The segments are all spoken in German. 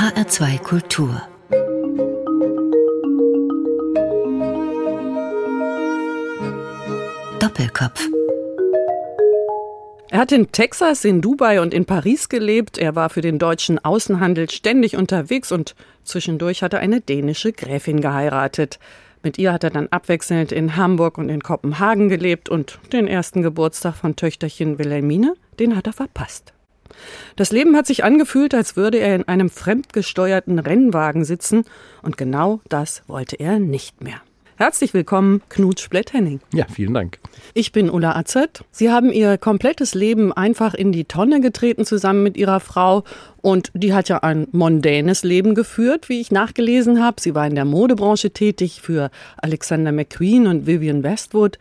HR2 Kultur Doppelkopf er hat in Texas, in Dubai und in Paris gelebt. Er war für den deutschen Außenhandel ständig unterwegs und zwischendurch hat er eine dänische Gräfin geheiratet. Mit ihr hat er dann abwechselnd in Hamburg und in Kopenhagen gelebt und den ersten Geburtstag von Töchterchen Wilhelmine, den hat er verpasst. Das Leben hat sich angefühlt, als würde er in einem fremdgesteuerten Rennwagen sitzen, und genau das wollte er nicht mehr. Herzlich willkommen, Knut Splett-Henning. Ja, vielen Dank. Ich bin Ulla Azet. Sie haben Ihr komplettes Leben einfach in die Tonne getreten zusammen mit Ihrer Frau. Und die hat ja ein mondänes Leben geführt, wie ich nachgelesen habe. Sie war in der Modebranche tätig für Alexander McQueen und Vivian Westwood.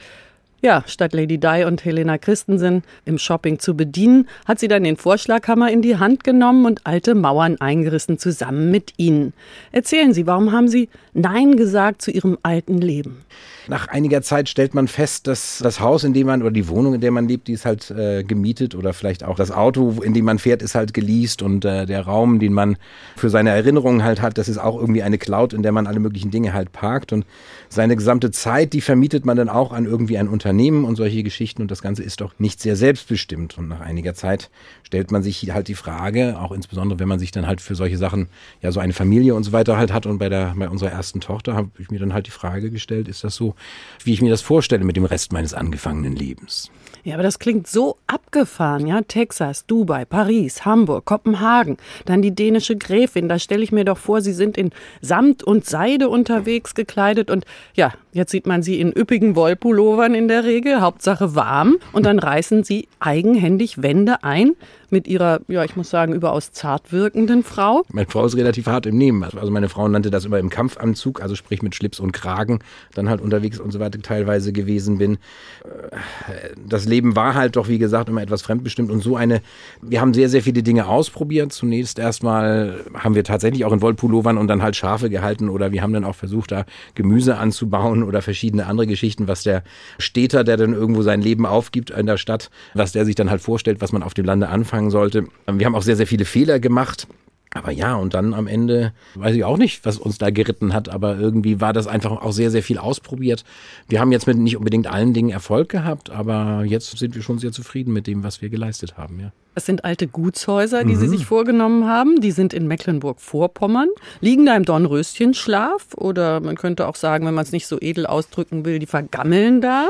Ja, statt Lady Di und Helena Christensen im Shopping zu bedienen, hat sie dann den Vorschlaghammer in die Hand genommen und alte Mauern eingerissen zusammen mit ihnen. Erzählen Sie, warum haben Sie Nein gesagt zu Ihrem alten Leben? Nach einiger Zeit stellt man fest, dass das Haus, in dem man oder die Wohnung, in der man lebt, die ist halt äh, gemietet oder vielleicht auch das Auto, in dem man fährt, ist halt geleast und äh, der Raum, den man für seine Erinnerungen halt hat, das ist auch irgendwie eine Cloud, in der man alle möglichen Dinge halt parkt und seine gesamte Zeit, die vermietet man dann auch an irgendwie ein Unternehmen und solche Geschichten und das Ganze ist doch nicht sehr selbstbestimmt und nach einiger Zeit stellt man sich halt die Frage, auch insbesondere wenn man sich dann halt für solche Sachen, ja so eine Familie und so weiter halt hat und bei der bei unserer ersten Tochter habe ich mir dann halt die Frage gestellt, ist das so, wie ich mir das vorstelle mit dem Rest meines angefangenen Lebens. Ja, aber das klingt so abgefahren, ja? Texas, Dubai, Paris, Hamburg, Kopenhagen, dann die dänische Gräfin. Da stelle ich mir doch vor, sie sind in Samt und Seide unterwegs gekleidet und ja, jetzt sieht man sie in üppigen Wollpullovern in der Regel, Hauptsache warm und dann reißen sie eigenhändig Wände ein mit ihrer, ja, ich muss sagen, überaus zart wirkenden Frau. Meine Frau ist relativ hart im Nehmen. Also meine Frau nannte das immer im Kampfanzug, also sprich mit Schlips und Kragen, dann halt unterwegs und so weiter teilweise gewesen bin. Das Leben war halt doch, wie gesagt, immer etwas fremdbestimmt und so eine, wir haben sehr, sehr viele Dinge ausprobiert. Zunächst erstmal haben wir tatsächlich auch in Wollpullovern und dann halt Schafe gehalten oder wir haben dann auch versucht, da Gemüse anzubauen oder verschiedene andere Geschichten, was der Städter, der dann irgendwo sein Leben aufgibt in der Stadt, was der sich dann halt vorstellt, was man auf dem Lande anfangen anfangen sollte. Wir haben auch sehr, sehr viele Fehler gemacht. Aber ja, und dann am Ende weiß ich auch nicht, was uns da geritten hat, aber irgendwie war das einfach auch sehr, sehr viel ausprobiert. Wir haben jetzt mit nicht unbedingt allen Dingen Erfolg gehabt, aber jetzt sind wir schon sehr zufrieden mit dem, was wir geleistet haben, ja. Das sind alte Gutshäuser, die mhm. Sie sich vorgenommen haben. Die sind in Mecklenburg-Vorpommern. Liegen da im Dornröschenschlaf oder man könnte auch sagen, wenn man es nicht so edel ausdrücken will, die vergammeln da.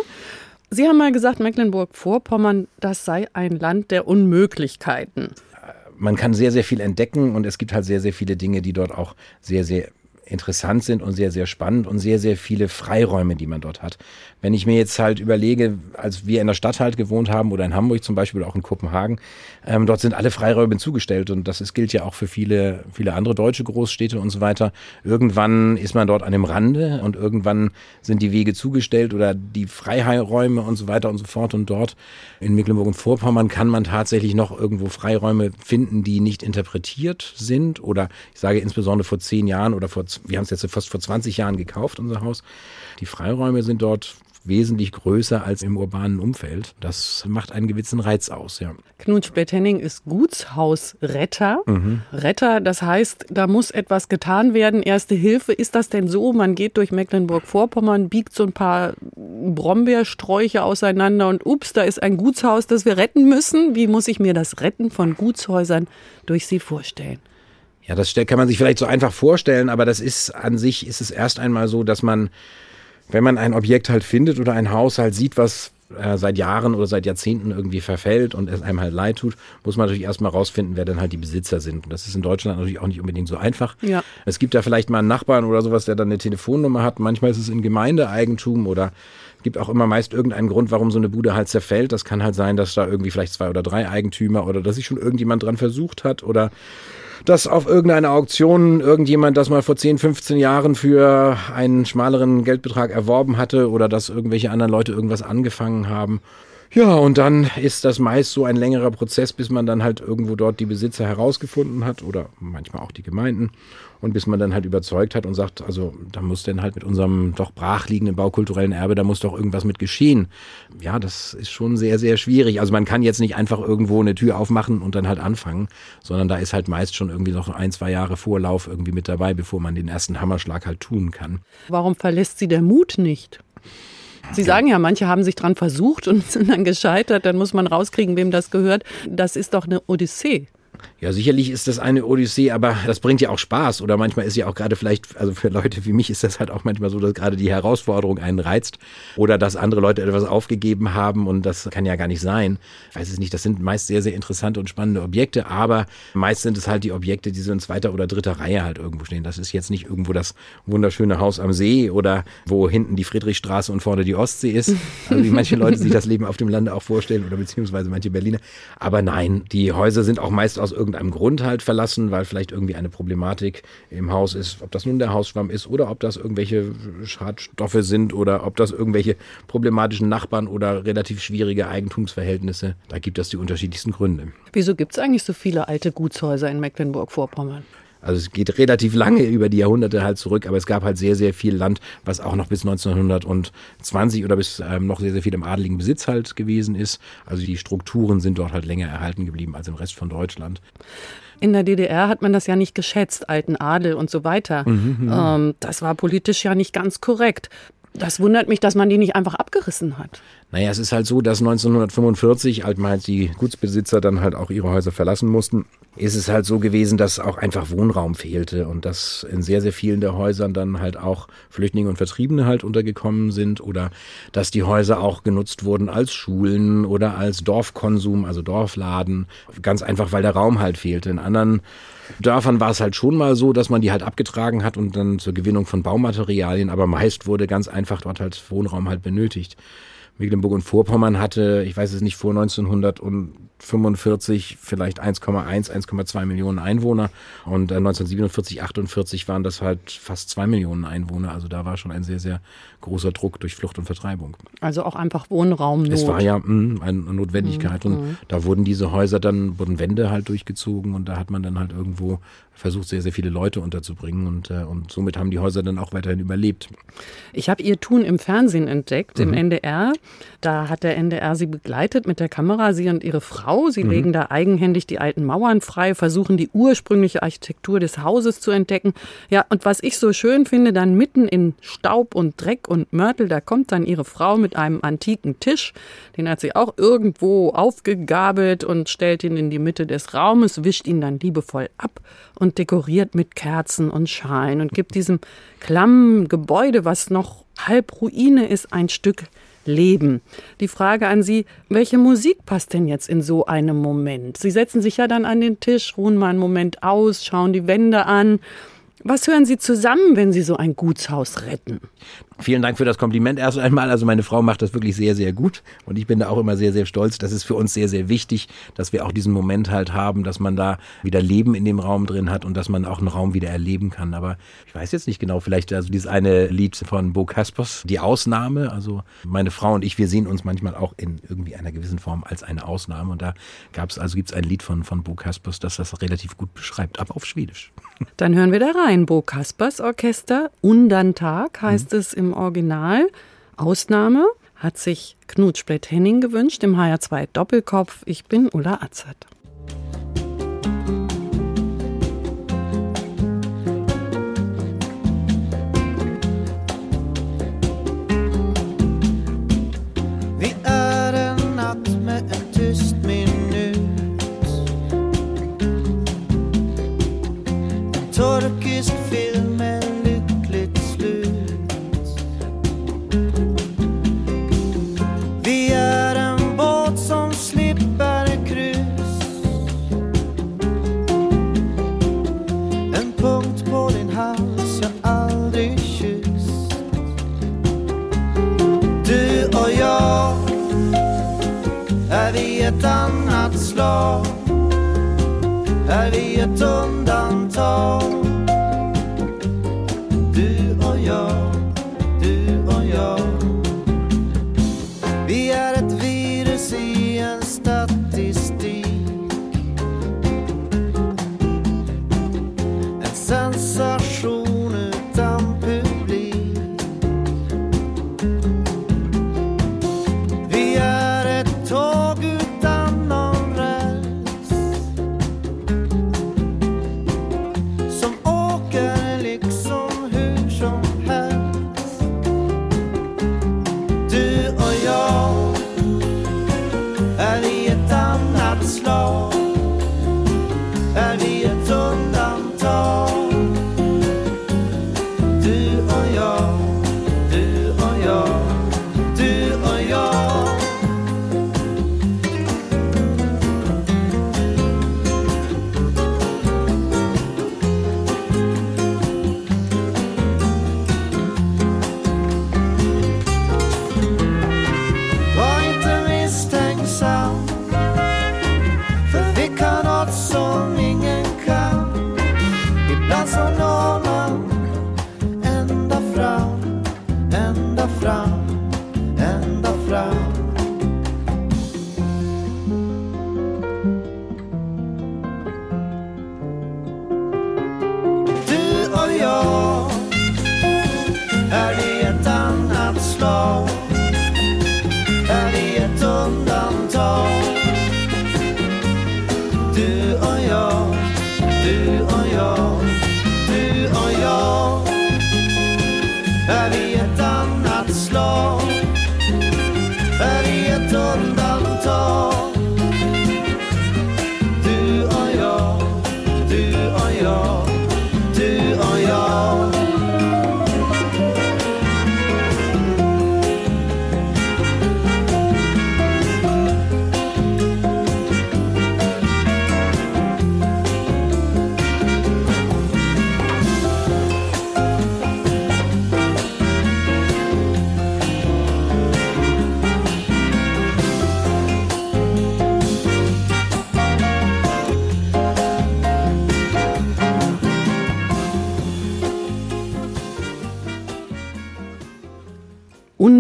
Sie haben mal gesagt, Mecklenburg-Vorpommern, das sei ein Land der Unmöglichkeiten. Man kann sehr, sehr viel entdecken und es gibt halt sehr, sehr viele Dinge, die dort auch sehr, sehr interessant sind und sehr, sehr spannend und sehr, sehr viele Freiräume, die man dort hat. Wenn ich mir jetzt halt überlege, als wir in der Stadt halt gewohnt haben oder in Hamburg zum Beispiel auch in Kopenhagen, ähm, dort sind alle Freiräume zugestellt und das ist, gilt ja auch für viele, viele andere deutsche Großstädte und so weiter. Irgendwann ist man dort an dem Rande und irgendwann sind die Wege zugestellt oder die Freiräume und so weiter und so fort und dort in Mecklenburg und Vorpommern kann man tatsächlich noch irgendwo Freiräume finden, die nicht interpretiert sind oder ich sage insbesondere vor zehn Jahren oder vor wir haben es jetzt fast vor 20 Jahren gekauft, unser Haus. Die Freiräume sind dort wesentlich größer als im urbanen Umfeld. Das macht einen gewissen Reiz aus, ja. Knut Splett-Henning ist Gutshausretter. Mhm. Retter, das heißt, da muss etwas getan werden. Erste Hilfe, ist das denn so? Man geht durch Mecklenburg-Vorpommern, biegt so ein paar Brombeersträuche auseinander und ups, da ist ein Gutshaus, das wir retten müssen. Wie muss ich mir das Retten von Gutshäusern durch Sie vorstellen? Ja, das kann man sich vielleicht so einfach vorstellen, aber das ist an sich ist es erst einmal so, dass man, wenn man ein Objekt halt findet oder ein Haus halt sieht, was äh, seit Jahren oder seit Jahrzehnten irgendwie verfällt und es einem halt leid tut, muss man natürlich erstmal rausfinden, wer dann halt die Besitzer sind. Und das ist in Deutschland natürlich auch nicht unbedingt so einfach. Ja. Es gibt da vielleicht mal einen Nachbarn oder sowas, der dann eine Telefonnummer hat. Manchmal ist es in Gemeindeeigentum oder gibt auch immer meist irgendeinen Grund, warum so eine Bude halt zerfällt. Das kann halt sein, dass da irgendwie vielleicht zwei oder drei Eigentümer oder dass sich schon irgendjemand dran versucht hat oder dass auf irgendeiner Auktion irgendjemand das mal vor 10, 15 Jahren für einen schmaleren Geldbetrag erworben hatte oder dass irgendwelche anderen Leute irgendwas angefangen haben. Ja, und dann ist das meist so ein längerer Prozess, bis man dann halt irgendwo dort die Besitzer herausgefunden hat oder manchmal auch die Gemeinden und bis man dann halt überzeugt hat und sagt, also da muss denn halt mit unserem doch brachliegenden baukulturellen Erbe, da muss doch irgendwas mit geschehen. Ja, das ist schon sehr, sehr schwierig. Also man kann jetzt nicht einfach irgendwo eine Tür aufmachen und dann halt anfangen, sondern da ist halt meist schon irgendwie noch ein, zwei Jahre Vorlauf irgendwie mit dabei, bevor man den ersten Hammerschlag halt tun kann. Warum verlässt sie der Mut nicht? Sie sagen ja, manche haben sich dran versucht und sind dann gescheitert, dann muss man rauskriegen, wem das gehört. Das ist doch eine Odyssee. Ja, sicherlich ist das eine Odyssee, aber das bringt ja auch Spaß. Oder manchmal ist ja auch gerade vielleicht, also für Leute wie mich ist das halt auch manchmal so, dass gerade die Herausforderung einen reizt. Oder dass andere Leute etwas aufgegeben haben und das kann ja gar nicht sein. Ich weiß es nicht, das sind meist sehr, sehr interessante und spannende Objekte, aber meist sind es halt die Objekte, die so in zweiter oder dritter Reihe halt irgendwo stehen. Das ist jetzt nicht irgendwo das wunderschöne Haus am See oder wo hinten die Friedrichstraße und vorne die Ostsee ist. Also wie manche Leute sich das Leben auf dem Lande auch vorstellen oder beziehungsweise manche Berliner. Aber nein, die Häuser sind auch meist aus irgendeinem Grund halt verlassen, weil vielleicht irgendwie eine Problematik im Haus ist, ob das nun der Hausschwamm ist oder ob das irgendwelche Schadstoffe sind oder ob das irgendwelche problematischen Nachbarn oder relativ schwierige Eigentumsverhältnisse. Da gibt es die unterschiedlichsten Gründe. Wieso gibt es eigentlich so viele alte Gutshäuser in Mecklenburg-Vorpommern? Also es geht relativ lange über die Jahrhunderte halt zurück, aber es gab halt sehr, sehr viel Land, was auch noch bis 1920 oder bis ähm, noch sehr, sehr viel im adeligen Besitz halt gewesen ist. Also die Strukturen sind dort halt länger erhalten geblieben als im Rest von Deutschland. In der DDR hat man das ja nicht geschätzt, alten Adel und so weiter. Mhm, ähm, das war politisch ja nicht ganz korrekt. Das wundert mich, dass man die nicht einfach abgerissen hat. Naja, es ist halt so, dass 1945, als mal die Gutsbesitzer dann halt auch ihre Häuser verlassen mussten, ist es halt so gewesen, dass auch einfach Wohnraum fehlte und dass in sehr, sehr vielen der Häusern dann halt auch Flüchtlinge und Vertriebene halt untergekommen sind oder dass die Häuser auch genutzt wurden als Schulen oder als Dorfkonsum, also Dorfladen. Ganz einfach, weil der Raum halt fehlte. In anderen Dörfern war es halt schon mal so, dass man die halt abgetragen hat und dann zur Gewinnung von Baumaterialien, aber meist wurde ganz einfach dort halt Wohnraum halt benötigt. Mecklenburg und Vorpommern hatte, ich weiß es nicht, vor 1945 vielleicht 1,1, 1,2 Millionen Einwohner und 1947, 48 waren das halt fast zwei Millionen Einwohner. Also da war schon ein sehr, sehr großer Druck durch Flucht und Vertreibung. Also auch einfach Wohnraumnot. Es war ja mh, hm, eine Notwendigkeit mhm. und da wurden diese Häuser dann, wurden Wände halt durchgezogen und da hat man dann halt irgendwo versucht, sehr, sehr viele Leute unterzubringen und, äh, und somit haben die Häuser dann auch weiterhin überlebt. Ich habe ihr Tun im Fernsehen entdeckt, mhm. im NDR. Da hat der NDR sie begleitet mit der Kamera, sie und ihre Frau. Sie mhm. legen da eigenhändig die alten Mauern frei, versuchen die ursprüngliche Architektur des Hauses zu entdecken. Ja, und was ich so schön finde, dann mitten in Staub und Dreck und Mörtel, da kommt dann ihre Frau mit einem antiken Tisch. Den hat sie auch irgendwo aufgegabelt und stellt ihn in die Mitte des Raumes, wischt ihn dann liebevoll ab und dekoriert mit Kerzen und Schalen und gibt diesem klammen Gebäude, was noch halb Ruine ist, ein Stück Leben. Die Frage an Sie, welche Musik passt denn jetzt in so einem Moment? Sie setzen sich ja dann an den Tisch, ruhen mal einen Moment aus, schauen die Wände an was hören Sie zusammen, wenn Sie so ein Gutshaus retten? Vielen Dank für das Kompliment erst einmal. Also meine Frau macht das wirklich sehr, sehr gut und ich bin da auch immer sehr, sehr stolz. Das ist für uns sehr, sehr wichtig, dass wir auch diesen Moment halt haben, dass man da wieder Leben in dem Raum drin hat und dass man auch einen Raum wieder erleben kann. Aber ich weiß jetzt nicht genau, vielleicht also dieses eine Lied von Bo Kaspers, die Ausnahme. Also meine Frau und ich, wir sehen uns manchmal auch in irgendwie einer gewissen Form als eine Ausnahme und da gab es also gibt es ein Lied von von Bo Kaspers, das das relativ gut beschreibt, aber auf Schwedisch. Dann hören wir da rein. Bo Kaspers Orchester. Undantag heißt mhm. es im Original. Ausnahme hat sich Knut Splett-Henning gewünscht im HR2 Doppelkopf. Ich bin Ulla jag. Är vi ett annat slag? Är vi ett undantag?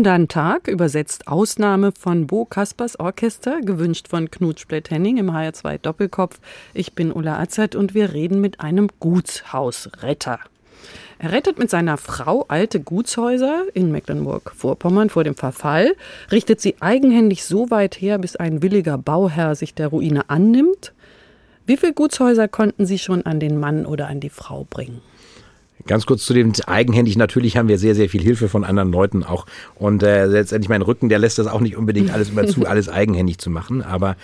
Tundantag, übersetzt Ausnahme von Bo Kaspers Orchester, gewünscht von Knut Splett-Henning im HR2 Doppelkopf. Ich bin Ulla Azert und wir reden mit einem Gutshausretter. Er rettet mit seiner Frau alte Gutshäuser in Mecklenburg-Vorpommern vor dem Verfall, richtet sie eigenhändig so weit her, bis ein williger Bauherr sich der Ruine annimmt. Wie viele Gutshäuser konnten Sie schon an den Mann oder an die Frau bringen? Ganz kurz zu dem eigenhändig. Natürlich haben wir sehr, sehr viel Hilfe von anderen Leuten auch. Und äh, letztendlich mein Rücken, der lässt das auch nicht unbedingt alles immer zu, alles eigenhändig zu machen. Aber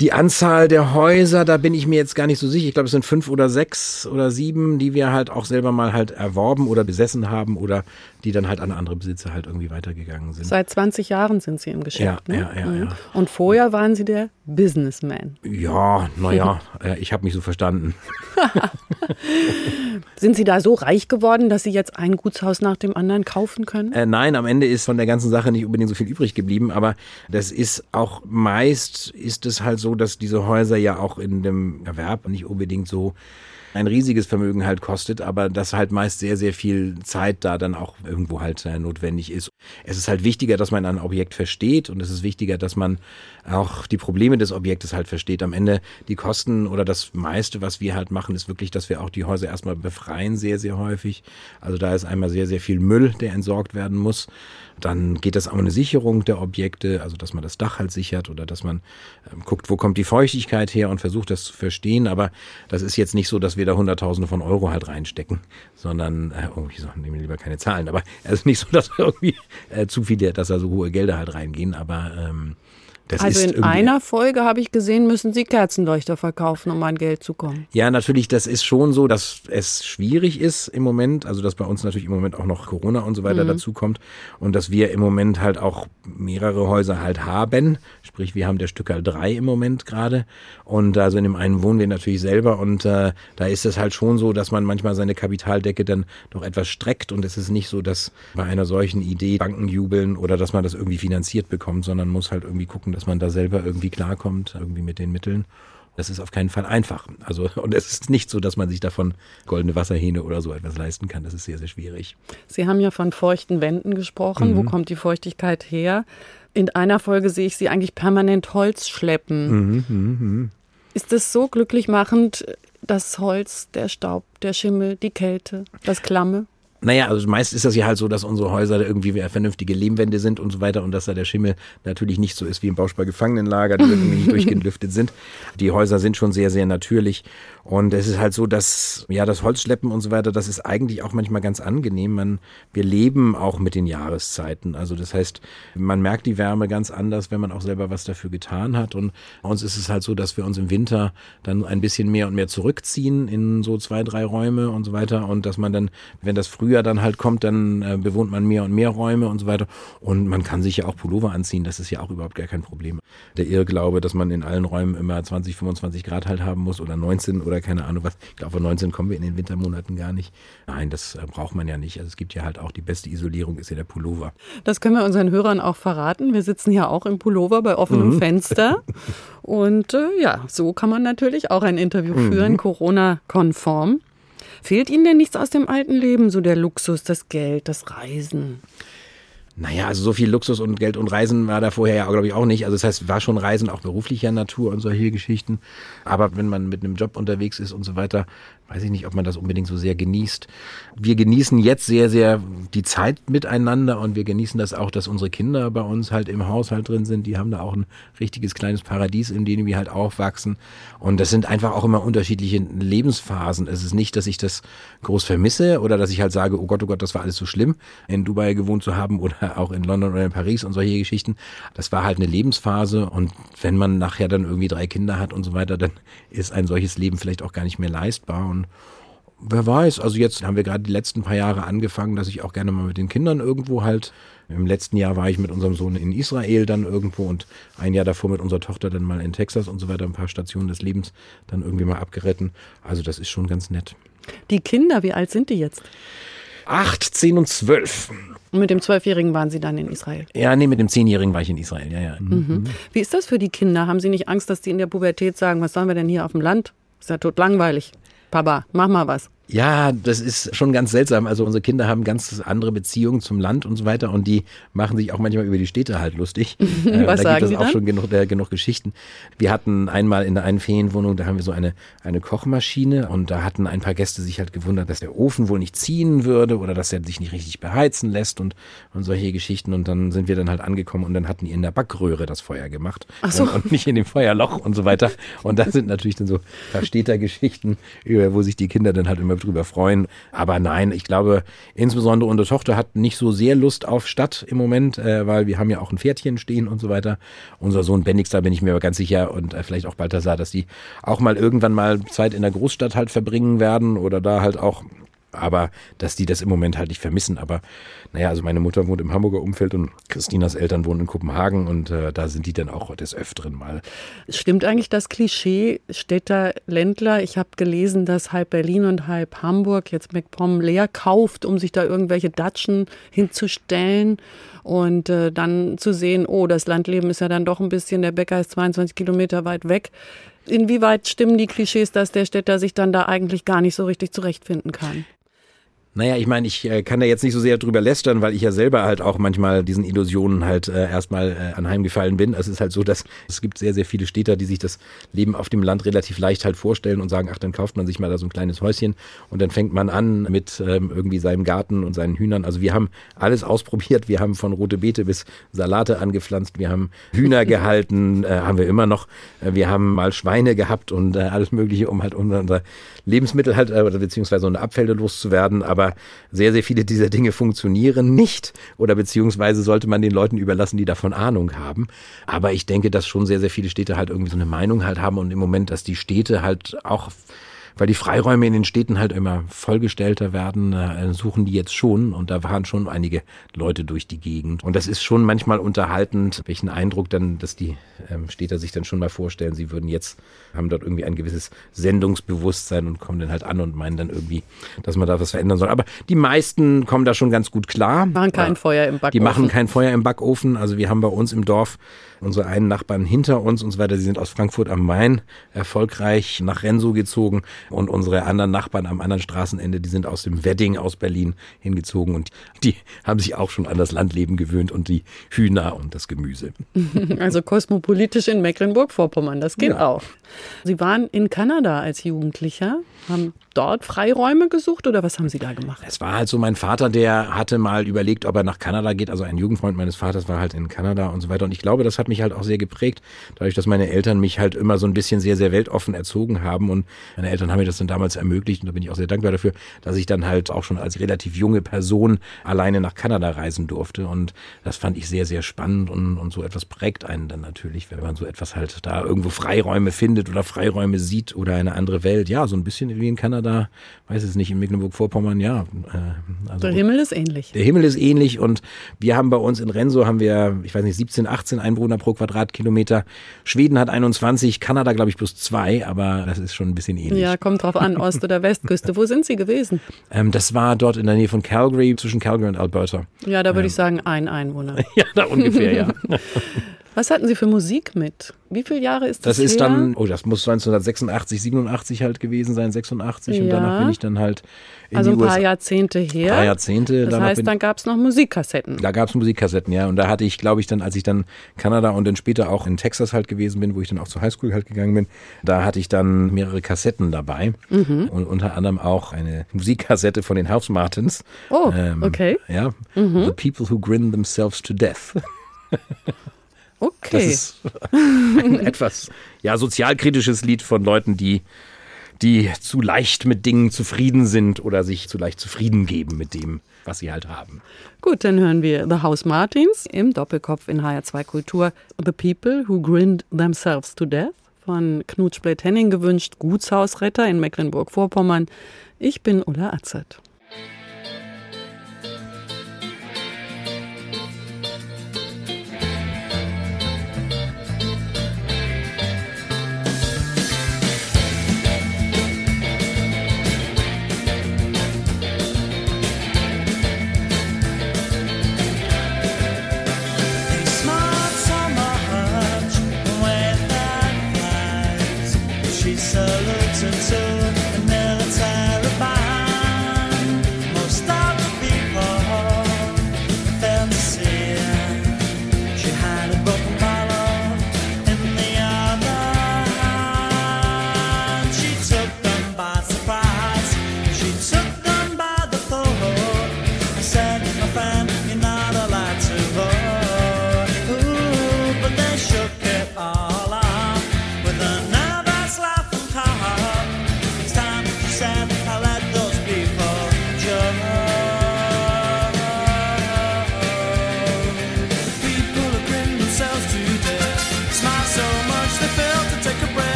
die Anzahl der Häuser, da bin ich mir jetzt gar nicht so sicher. Ich glaube, es sind fünf oder sechs oder sieben, die wir halt auch selber mal halt erworben oder besessen haben oder die dann halt an andere Besitzer halt irgendwie weitergegangen sind. Seit 20 Jahren sind Sie im Geschäft. Ja, ne? ja, ja, Mhm. ja. Und vorher waren Sie der Businessman. Ja, naja, ich habe mich so verstanden. Sind Sie da so reich geworden, dass Sie jetzt ein Gutshaus nach dem anderen kaufen können? Äh, nein, am Ende ist von der ganzen Sache nicht unbedingt so viel übrig geblieben, aber das ist auch meist ist es halt so, dass diese Häuser ja auch in dem Erwerb nicht unbedingt so ein riesiges Vermögen halt kostet, aber dass halt meist sehr, sehr viel Zeit da dann auch irgendwo halt äh, notwendig ist. Es ist halt wichtiger, dass man ein Objekt versteht und es ist wichtiger, dass man auch die Probleme des Objektes halt versteht. Am Ende die Kosten oder das meiste, was wir halt machen, ist wirklich, dass wir auch die Häuser erstmal befreien, sehr, sehr häufig. Also da ist einmal sehr, sehr viel Müll, der entsorgt werden muss. Dann geht es um eine Sicherung der Objekte, also dass man das Dach halt sichert oder dass man ähm, guckt, wo kommt die Feuchtigkeit her und versucht das zu verstehen. Aber das ist jetzt nicht so, dass wir da Hunderttausende von Euro halt reinstecken, sondern, äh, oh, ich wir lieber keine Zahlen, aber es ist nicht so, dass irgendwie äh, zu viele, dass da so hohe Gelder halt reingehen, aber ähm, das also in einer Folge habe ich gesehen, müssen Sie Kerzenleuchter verkaufen, um an Geld zu kommen. Ja, natürlich, das ist schon so, dass es schwierig ist im Moment, also dass bei uns natürlich im Moment auch noch Corona und so weiter dazu kommt und dass wir im Moment halt auch mehrere Häuser halt haben, sprich wir haben der Stückerl drei im Moment gerade und also in dem einen wohnen wir natürlich selber und äh, da ist es halt schon so, dass man manchmal seine Kapitaldecke dann doch etwas streckt und es ist nicht so, dass bei einer solchen Idee Banken jubeln oder dass man das irgendwie finanziert bekommt, sondern muss halt irgendwie gucken, dass man da selber irgendwie klarkommt, irgendwie mit den Mitteln. Das ist auf keinen Fall einfach. Also, und es ist nicht so, dass man sich davon goldene Wasserhähne oder so etwas leisten kann. Das ist sehr, sehr schwierig. Sie haben ja von feuchten Wänden gesprochen. Mhm. Wo kommt die Feuchtigkeit her? In einer Folge sehe ich Sie eigentlich permanent Holz schleppen. Mhm, Ist es so glücklich machend, das Holz, der Staub, der Schimmel, die Kälte, das Klamme? Naja, also meist ist das ja halt so, dass unsere Häuser da irgendwie vernünftige Lehmwände sind und so weiter und dass da der Schimmel natürlich nicht so ist wie im Bauspargefangenenlager, die irgendwie nicht durchgelüftet sind. Die Häuser sind schon sehr, sehr natürlich und es ist halt so, dass ja das Holzschleppen und so weiter, das ist eigentlich auch manchmal ganz angenehm. Man, wir leben auch mit den Jahreszeiten. Also das heißt, man merkt die Wärme ganz anders, wenn man auch selber was dafür getan hat und bei uns ist es halt so, dass wir uns im Winter dann ein bisschen mehr und mehr zurückziehen in so zwei, drei Räume und so weiter und dass man dann, wenn das Frühjahr dann halt kommt, dann äh, bewohnt man mehr und mehr Räume und so weiter und man kann sich ja auch Pullover anziehen, das ist ja auch überhaupt gar kein Problem. Der Irrglaube, dass man in allen Räumen immer 20, 25 Grad halt haben muss oder 19 oder keine Ahnung was, ich glaube, auf 19 kommen wir in den Wintermonaten gar nicht. Nein, das äh, braucht man ja nicht. Also es gibt ja halt auch die beste Isolierung ist ja der Pullover. Das können wir unseren Hörern auch verraten. Wir sitzen ja auch im Pullover bei offenem Fenster. Und äh, ja, so kann man natürlich auch ein Interview führen, Corona-konform. Fehlt Ihnen denn nichts aus dem alten Leben, so der Luxus, das Geld, das Reisen? Naja, also so viel Luxus und Geld und Reisen war da vorher ja, glaube ich, auch nicht. Also das heißt, war schon Reisen auch beruflicher Natur und solche Geschichten. Aber wenn man mit einem Job unterwegs ist und so weiter, weiß ich nicht, ob man das unbedingt so sehr genießt. Wir genießen jetzt sehr, sehr die Zeit miteinander und wir genießen das auch, dass unsere Kinder bei uns halt im Haushalt drin sind. Die haben da auch ein richtiges kleines Paradies, in dem wir halt aufwachsen. Und das sind einfach auch immer unterschiedliche Lebensphasen. Es ist nicht, dass ich das groß vermisse oder dass ich halt sage, oh Gott, oh Gott, das war alles so schlimm, in Dubai gewohnt zu haben oder auch in London oder in Paris und solche Geschichten. Das war halt eine Lebensphase und wenn man nachher dann irgendwie drei Kinder hat und so weiter, dann ist ein solches Leben vielleicht auch gar nicht mehr leistbar und Wer weiß, also jetzt haben wir gerade die letzten paar Jahre angefangen, dass ich auch gerne mal mit den Kindern irgendwo halt. Im letzten Jahr war ich mit unserem Sohn in Israel dann irgendwo und ein Jahr davor mit unserer Tochter dann mal in Texas und so weiter, ein paar Stationen des Lebens dann irgendwie mal abgeritten. Also das ist schon ganz nett. Die Kinder, wie alt sind die jetzt? Acht, zehn und zwölf. Und mit dem Zwölfjährigen waren Sie dann in Israel. Ja, nee, mit dem Zehnjährigen war ich in Israel, ja, ja. Mhm. Wie ist das für die Kinder? Haben Sie nicht Angst, dass die in der Pubertät sagen, was sollen wir denn hier auf dem Land? Ist ja tot langweilig. Papa, mach mal was. Ja, das ist schon ganz seltsam. Also unsere Kinder haben ganz andere Beziehungen zum Land und so weiter und die machen sich auch manchmal über die Städte halt lustig. Äh, Was da sagen gibt es auch dann? schon genug, äh, genug Geschichten. Wir hatten einmal in der einen Ferienwohnung, da haben wir so eine, eine Kochmaschine und da hatten ein paar Gäste sich halt gewundert, dass der Ofen wohl nicht ziehen würde oder dass er sich nicht richtig beheizen lässt und, und solche Geschichten. Und dann sind wir dann halt angekommen und dann hatten die in der Backröhre das Feuer gemacht Ach so. und, und nicht in dem Feuerloch und so weiter. Und da sind natürlich dann so Versteter-Geschichten, über- wo sich die Kinder dann halt immer drüber freuen. Aber nein, ich glaube, insbesondere unsere Tochter hat nicht so sehr Lust auf Stadt im Moment, äh, weil wir haben ja auch ein Pferdchen stehen und so weiter. Unser Sohn Bendix, da bin ich mir aber ganz sicher und äh, vielleicht auch Balthasar, dass die auch mal irgendwann mal Zeit in der Großstadt halt verbringen werden oder da halt auch aber dass die das im Moment halt nicht vermissen. Aber naja, also meine Mutter wohnt im Hamburger Umfeld und Christinas Eltern wohnen in Kopenhagen und äh, da sind die dann auch des Öfteren mal. Stimmt eigentlich das Klischee Städter, Ländler? Ich habe gelesen, dass halb Berlin und halb Hamburg jetzt MacPom leer kauft, um sich da irgendwelche Datschen hinzustellen und äh, dann zu sehen, oh, das Landleben ist ja dann doch ein bisschen, der Bäcker ist 22 Kilometer weit weg. Inwieweit stimmen die Klischees, dass der Städter sich dann da eigentlich gar nicht so richtig zurechtfinden kann? Naja, ich meine, ich äh, kann da jetzt nicht so sehr drüber lästern, weil ich ja selber halt auch manchmal diesen Illusionen halt äh, erstmal äh, anheimgefallen bin. Es ist halt so, dass es gibt sehr, sehr viele Städter, die sich das Leben auf dem Land relativ leicht halt vorstellen und sagen, ach, dann kauft man sich mal da so ein kleines Häuschen und dann fängt man an mit ähm, irgendwie seinem Garten und seinen Hühnern. Also wir haben alles ausprobiert. Wir haben von rote Beete bis Salate angepflanzt. Wir haben Hühner gehalten, äh, haben wir immer noch. Äh, wir haben mal Schweine gehabt und äh, alles Mögliche, um halt unser, unser Lebensmittel halt, äh, oder beziehungsweise unsere Abfälle loszuwerden. Aber sehr, sehr viele dieser Dinge funktionieren nicht oder beziehungsweise sollte man den Leuten überlassen, die davon Ahnung haben. Aber ich denke, dass schon sehr, sehr viele Städte halt irgendwie so eine Meinung halt haben und im Moment, dass die Städte halt auch weil die Freiräume in den Städten halt immer vollgestellter werden, äh, suchen die jetzt schon und da fahren schon einige Leute durch die Gegend. Und das ist schon manchmal unterhaltend, welchen Eindruck dann, dass die ähm, Städter sich dann schon mal vorstellen, sie würden jetzt, haben dort irgendwie ein gewisses Sendungsbewusstsein und kommen dann halt an und meinen dann irgendwie, dass man da was verändern soll. Aber die meisten kommen da schon ganz gut klar. Machen kein Ja. Feuer im Backofen. Die machen kein Feuer im Backofen. Also wir haben bei uns im Dorf unsere einen Nachbarn hinter uns und so weiter. Die sind aus Frankfurt am Main erfolgreich nach Renso gezogen und unsere anderen Nachbarn am anderen Straßenende, die sind aus dem Wedding aus Berlin hingezogen und die haben sich auch schon an das Landleben gewöhnt und die Hühner und das Gemüse. Also kosmopolitisch in Mecklenburg-Vorpommern, das geht Ja. auch. Sie waren in Kanada als Jugendlicher, haben dort Freiräume gesucht oder was haben Sie da gemacht? Es war halt so, mein Vater, der hatte mal überlegt, ob er nach Kanada geht. Also ein Jugendfreund meines Vaters war halt in Kanada und so weiter. Und ich glaube, das hat mich halt auch sehr geprägt, dadurch, dass meine Eltern mich halt immer so ein bisschen sehr, sehr weltoffen erzogen haben. Und meine Eltern haben mir das dann damals ermöglicht und da bin ich auch sehr dankbar dafür, dass ich dann halt auch schon als relativ junge Person alleine nach Kanada reisen durfte. Und das fand ich sehr, sehr spannend und, und so etwas prägt einen dann natürlich, wenn man so etwas halt da irgendwo Freiräume findet oder Freiräume sieht oder eine andere Welt. Ja, so ein bisschen wie in Kanada, weiß es nicht, in Mecklenburg-Vorpommern, ja. Äh, also Der Himmel ist ähnlich. der Himmel ist ähnlich und wir haben bei uns in Renso haben wir, ich weiß nicht, 17, 18 Einwohner pro Quadratkilometer. Schweden hat 21, Kanada glaube ich plus zwei, aber das ist schon ein bisschen ähnlich. Ja, kommt drauf an, Ost- oder Westküste. Wo sind Sie gewesen? Ähm, das war dort in der Nähe von Calgary, zwischen Calgary und Alberta. Ja, da würde ich sagen, ein Einwohner. Ja, da ungefähr, ja. Was hatten Sie für Musik mit? Wie viele Jahre ist das Das ist her? dann, oh, das muss 1986, 87 halt gewesen sein, 86 und Ja. danach bin ich dann halt in also die ein paar USA. Jahrzehnte her. Drei Jahrzehnte. Das heißt, bin- dann gab es noch Musikkassetten. Da gab's Musikkassetten, ja. Und da hatte ich, glaube ich, dann, als ich dann Kanada und dann später auch in Texas halt gewesen bin, wo ich dann auch zur Highschool halt gegangen bin, da hatte ich dann mehrere Kassetten dabei. Mhm. Und unter anderem auch eine Musikkassette von den House Martins. Oh, okay. Mhm. Ja. The People Who Grin Themselves to Death. Das Okay. ist ein etwas, ja, sozialkritisches Lied von Leuten, die die zu leicht mit Dingen zufrieden sind oder sich zu leicht zufrieden geben mit dem, was sie halt haben. Gut, dann hören wir The House Martins im Doppelkopf in HR2 Kultur. The People Who Grinned Themselves to Death von Knut Splett-Henning gewünscht, Gutshausretter in Mecklenburg-Vorpommern. Ich bin Ulla Atzert.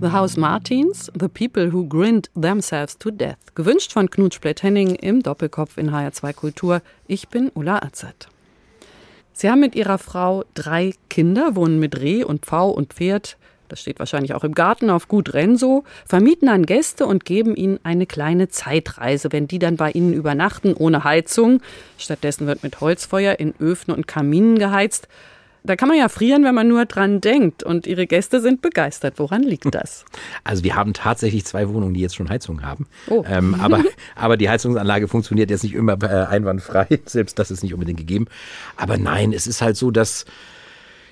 The House Martins, The People Who Grinned Themselves to Death. Gewünscht von Knut Splett-Henning im Doppelkopf in HR2 Kultur. Ich bin Ulla Azad. Sie haben mit ihrer Frau drei Kinder, wohnen mit Reh und Pfau und Pferd, das steht wahrscheinlich auch im Garten auf Gut Renso, vermieten an Gäste und geben ihnen eine kleine Zeitreise, wenn die dann bei ihnen übernachten, ohne Heizung. Stattdessen wird mit Holzfeuer in Öfen und Kaminen geheizt. Da kann man ja frieren, wenn man nur dran denkt. Und ihre Gäste sind begeistert. Woran liegt das? Also wir haben tatsächlich zwei Wohnungen, die jetzt schon Heizung haben. Oh. Ähm, aber, aber die Heizungsanlage funktioniert jetzt nicht immer äh, einwandfrei. Selbst das ist nicht unbedingt gegeben. Aber nein, es ist halt so, dass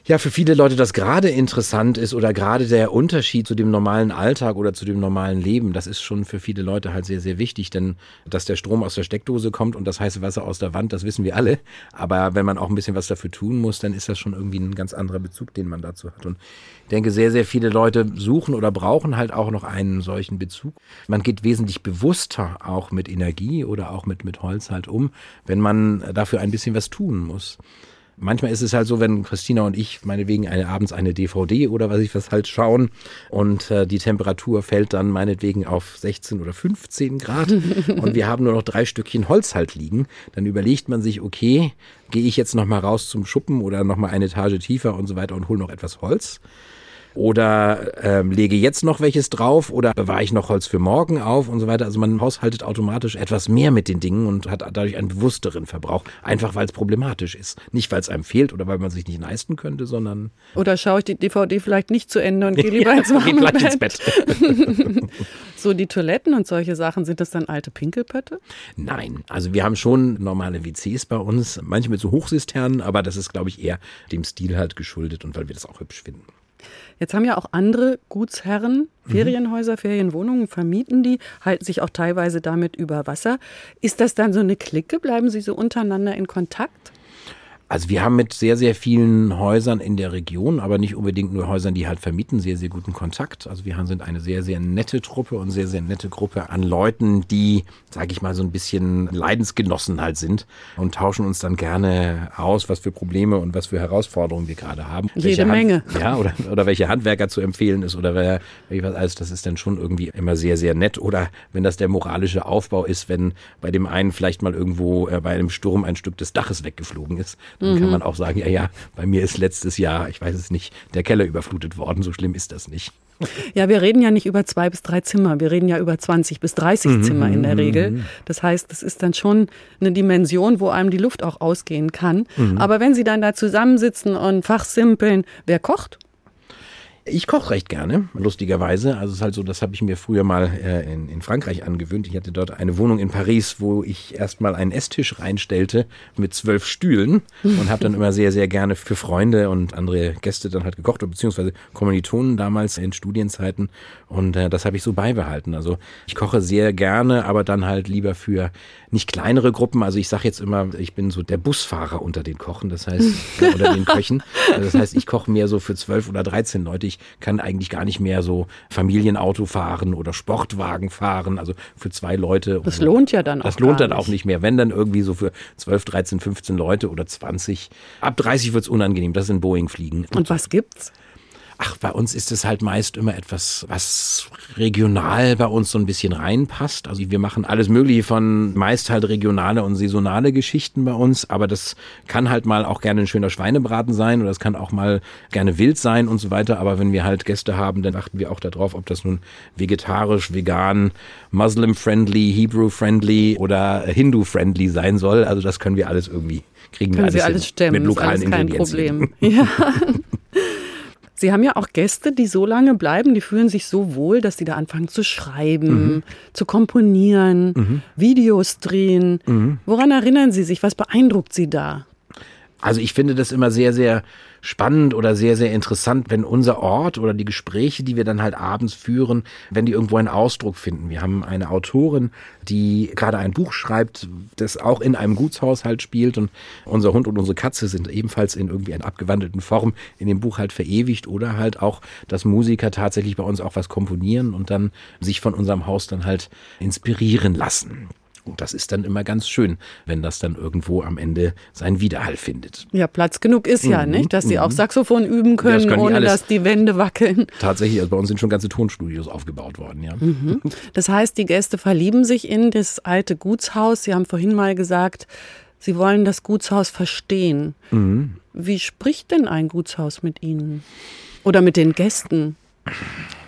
ja für viele Leute das gerade interessant ist oder gerade der Unterschied zu dem normalen Alltag oder zu dem normalen Leben, das ist schon für viele Leute halt sehr, sehr wichtig. Denn dass der Strom aus der Steckdose kommt und das heiße Wasser aus der Wand, das wissen wir alle. Aber wenn man auch ein bisschen was dafür tun muss, dann ist das schon irgendwie ein ganz anderer Bezug, den man dazu hat. Und ich denke, sehr, sehr viele Leute suchen oder brauchen halt auch noch einen solchen Bezug. Man geht wesentlich bewusster auch mit Energie oder auch mit, mit Holz halt um, wenn man dafür ein bisschen was tun muss. Manchmal ist es halt so, wenn Christina und ich meinetwegen eine, abends eine DVD oder was ich was halt schauen und äh, die Temperatur fällt dann meinetwegen auf 16 oder 15 Grad und wir haben nur noch drei Stückchen Holz halt liegen, dann überlegt man sich, okay, gehe ich jetzt nochmal raus zum Schuppen oder nochmal eine Etage tiefer und so weiter und hole noch etwas Holz. Oder ähm, lege jetzt noch welches drauf oder bewahre ich noch Holz für morgen auf und so weiter. Also man haushaltet automatisch etwas mehr mit den Dingen und hat dadurch einen bewussteren Verbrauch. Einfach weil es problematisch ist. Nicht, weil es einem fehlt oder weil man sich nicht leisten könnte, sondern Oder schaue ich die DVD vielleicht nicht zu Ende und gehe lieber ins Geh warme gleich ins Bett? Bett. So die Toiletten und solche Sachen, sind das dann alte Pinkelpötte? Nein, also wir haben schon normale WCs bei uns, manche mit so Hochsisternen, aber das ist, glaube ich, eher dem Stil halt geschuldet und weil wir das auch hübsch finden. Jetzt haben ja auch andere Gutsherren Ferienhäuser, Ferienwohnungen, vermieten die, halten sich auch teilweise damit über Wasser. Ist das dann so eine Clique? Bleiben sie so untereinander in Kontakt? Also wir haben mit sehr, sehr vielen Häusern in der Region, aber nicht unbedingt nur Häusern, die halt vermieten, sehr, sehr guten Kontakt. Also wir haben- sind eine sehr, sehr nette Truppe und sehr, sehr nette Gruppe an Leuten, die, sage ich mal, so ein bisschen Leidensgenossen halt sind und tauschen uns dann gerne aus, was für Probleme und was für Herausforderungen wir gerade haben. Jede Welche Hand- Menge. Ja, oder, oder welche Handwerker zu empfehlen ist oder wer, was alles. Das ist dann schon irgendwie immer sehr, sehr nett. Oder wenn das der moralische Aufbau ist, wenn bei dem einen vielleicht mal irgendwo äh, bei einem Sturm ein Stück des Daches weggeflogen ist, dann kann man auch sagen, ja, ja, bei mir ist letztes Jahr, ich weiß es nicht, der Keller überflutet worden. So schlimm ist das nicht. Ja, wir reden ja nicht über zwei bis drei Zimmer, wir reden ja über 20 bis 30 Zimmer in der Regel. Das heißt, das ist dann schon eine Dimension, wo einem die Luft auch ausgehen kann. Aber wenn Sie dann da zusammensitzen und fachsimpeln, wer kocht? Ich koche recht gerne, lustigerweise. Also es ist halt so, das habe ich mir früher mal äh, in, in Frankreich angewöhnt. Ich hatte dort eine Wohnung in Paris, wo ich erstmal einen Esstisch reinstellte mit zwölf Stühlen und habe dann immer sehr, sehr gerne für Freunde und andere Gäste dann halt gekocht, beziehungsweise Kommilitonen damals in Studienzeiten. Und äh, das habe ich so beibehalten. Also ich koche sehr gerne, aber dann halt lieber für nicht kleinere Gruppen. Also ich sage jetzt immer, ich bin so der Busfahrer unter den Kochen, das heißt, oder den Köchen. Also das heißt, ich koche mehr so für zwölf oder dreizehn Leute. Ich kann eigentlich gar nicht mehr so Familienauto fahren oder Sportwagen fahren, also für zwei Leute. Das lohnt ja dann auch Das lohnt dann auch nicht. mehr. Wenn dann irgendwie so für 12, 13, 15 Leute oder 20. Ab 30 wird's unangenehm. Das sind Boeing-Fliegen. Und was gibt's? Ach, bei uns ist es halt meist immer etwas, was regional bei uns so ein bisschen reinpasst. Also wir machen alles Mögliche von meist halt regionale und saisonale Geschichten bei uns, aber das kann halt mal auch gerne ein schöner Schweinebraten sein oder es kann auch mal gerne wild sein und so weiter. Aber wenn wir halt Gäste haben, dann achten wir auch darauf, ob das nun vegetarisch, vegan, Muslim-friendly, Hebrew-friendly oder Hindu-friendly sein soll. Also das können wir alles irgendwie kriegen wir Können alles, Sie alles stemmen, mit ist lokalen alles kein. Problem. Ja. Sie haben ja auch Gäste, die so lange bleiben, die fühlen sich so wohl, dass sie da anfangen zu schreiben, Mhm. zu komponieren, Videos drehen. Mhm. Woran erinnern Sie sich? Was beeindruckt Sie da? Also ich finde das immer sehr, sehr spannend oder sehr, sehr interessant, wenn unser Ort oder die Gespräche, die wir dann halt abends führen, wenn die irgendwo einen Ausdruck finden. Wir haben eine Autorin, die gerade ein Buch schreibt, das auch in einem Gutshaushalt spielt und unser Hund und unsere Katze sind ebenfalls in irgendwie einer abgewandelten Form in dem Buch halt verewigt oder halt auch, dass Musiker tatsächlich bei uns auch was komponieren und dann sich von unserem Haus dann halt inspirieren lassen. Und das ist dann immer ganz schön, wenn das dann irgendwo am Ende seinen Widerhall findet. Ja, Platz genug ist ja, nicht? Dass Sie auch Saxophon üben Mhm. das können, können ohne dass die Wände wackeln. Tatsächlich, also bei uns sind schon ganze Tonstudios aufgebaut worden, ja. Das heißt, die Gäste verlieben sich in das alte Gutshaus. Sie haben vorhin mal gesagt, Sie wollen das Gutshaus verstehen. Mhm. Wie spricht denn ein Gutshaus mit Ihnen? Oder mit den Gästen?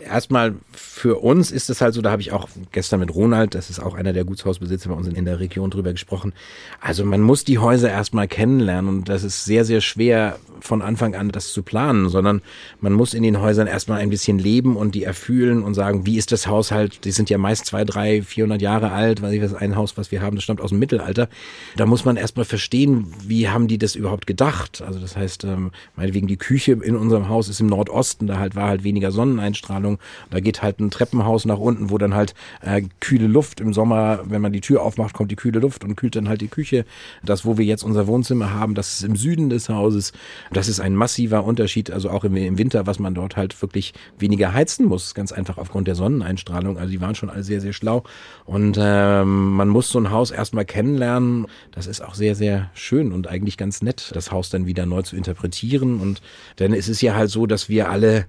Erstmal für uns ist es halt so, da habe ich auch gestern mit Ronald, das ist auch einer der Gutshausbesitzer bei uns in der Region drüber gesprochen. Also man muss die Häuser erstmal kennenlernen und das ist sehr, sehr schwer von Anfang an das zu planen, sondern man muss in den Häusern erstmal ein bisschen leben und die erfühlen und sagen, wie ist das Haus halt, die sind ja meist zwei, drei, 400 Jahre alt, weiß ich was, ein Haus, was wir haben, das stammt aus dem Mittelalter. Da muss man erstmal verstehen, wie haben die das überhaupt gedacht? Also das heißt, ähm, meinetwegen die Küche in unserem Haus ist im Nordosten, da halt war halt weniger Sonneneinstrahlung. Da geht halt ein Treppenhaus nach unten, wo dann halt äh, kühle Luft im Sommer, wenn man die Tür aufmacht, kommt die kühle Luft und kühlt dann halt die Küche. Das, wo wir jetzt unser Wohnzimmer haben, das ist im Süden des Hauses. Das ist ein massiver Unterschied, also auch im, Winter, was man dort halt wirklich weniger heizen muss, ganz einfach aufgrund der Sonneneinstrahlung. Also die waren schon alle sehr, sehr schlau. Und ähm, man muss so ein Haus erstmal kennenlernen. Das ist auch sehr, sehr schön und eigentlich ganz nett, das Haus dann wieder neu zu interpretieren. Und denn es ist ja halt so, dass wir alle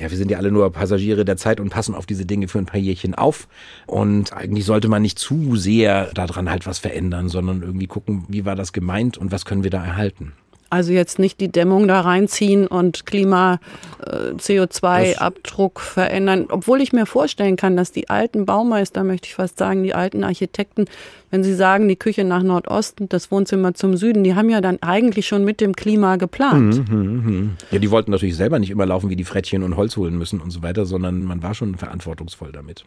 ja, wir sind ja alle nur Passagiere der Zeit und passen auf diese Dinge für ein paar Jährchen auf. Und eigentlich sollte man nicht zu sehr daran halt was verändern, sondern irgendwie gucken, wie war das gemeint und was können wir da erhalten. Also jetzt nicht die Dämmung da reinziehen und Klima, äh, CO2-Abdruck verändern. Obwohl ich mir vorstellen kann, dass die alten Baumeister, möchte ich fast sagen, die alten Architekten, wenn sie sagen, die Küche nach Nordosten, das Wohnzimmer zum Süden, die haben ja dann eigentlich schon mit dem Klima geplant. Ja, die wollten natürlich selber nicht immer laufen wie die Frettchen und Holz holen müssen und so weiter, sondern man war schon verantwortungsvoll damit.